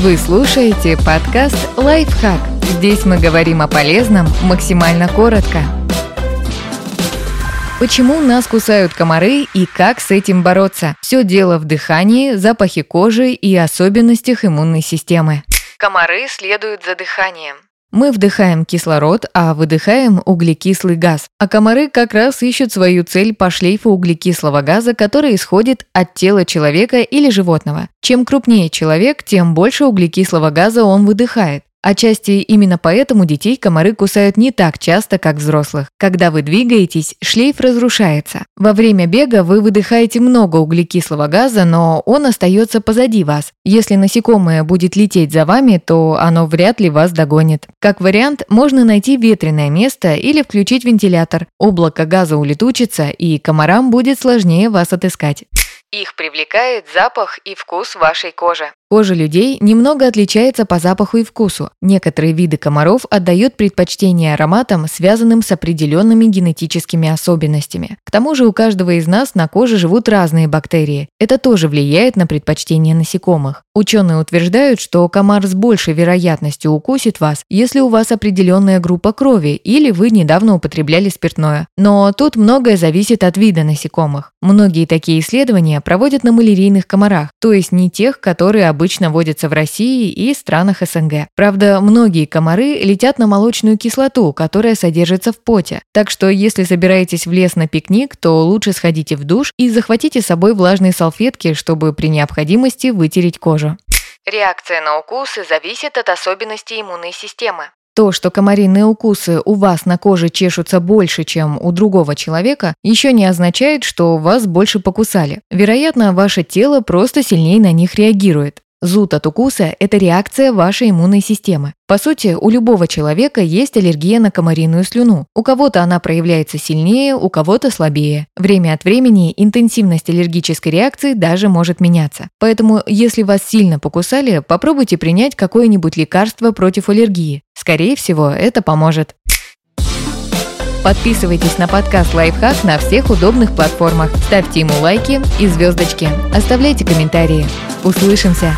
Вы слушаете подкаст «Лайфхак». Здесь мы говорим о полезном максимально коротко. Почему нас кусают комары и как с этим бороться? Все дело в дыхании, запахе кожи и особенностях иммунной системы. Комары следуют за дыханием. Мы вдыхаем кислород, а выдыхаем углекислый газ. А комары как раз ищут свою цель по шлейфу углекислого газа, который исходит от тела человека или животного. Чем крупнее человек, тем больше углекислого газа он выдыхает. Отчасти именно поэтому детей комары кусают не так часто, как взрослых. Когда вы двигаетесь, шлейф разрушается. Во время бега вы выдыхаете много углекислого газа, но он остается позади вас. Если насекомое будет лететь за вами, то оно вряд ли вас догонит. Как вариант, можно найти ветреное место или включить вентилятор. Облако газа улетучится, и комарам будет сложнее вас отыскать. Их привлекает запах и вкус вашей кожи. Кожа людей немного отличается по запаху и вкусу. Некоторые виды комаров отдают предпочтение ароматам, связанным с определенными генетическими особенностями. К тому же у каждого из нас на коже живут разные бактерии. Это тоже влияет на предпочтение насекомых. Ученые утверждают, что комар с большей вероятностью укусит вас, если у вас определенная группа крови или вы недавно употребляли спиртное. Но тут многое зависит от вида насекомых. Многие такие исследования проводят на малярийных комарах, то есть не тех, которые обычно водятся в России и странах СНГ. Правда, многие комары летят на молочную кислоту, которая содержится в поте. Так что, если собираетесь в лес на пикник, то лучше сходите в душ и захватите с собой влажные салфетки, чтобы при необходимости вытереть кожу. Реакция на укусы зависит от особенностей иммунной системы. То, что комариные укусы у вас на коже чешутся больше, чем у другого человека, еще не означает, что вас больше покусали. Вероятно, ваше тело просто сильнее на них реагирует. Зуд от укуса – это реакция вашей иммунной системы. По сути, у любого человека есть аллергия на комариную слюну. У кого-то она проявляется сильнее, у кого-то слабее. Время от времени интенсивность аллергической реакции даже может меняться. Поэтому, если вас сильно покусали, попробуйте принять какое-нибудь лекарство против аллергии. Скорее всего, это поможет. Подписывайтесь на подкаст «Лайфхак» на всех удобных платформах. Ставьте ему лайки и звездочки. Оставляйте комментарии. Услышимся!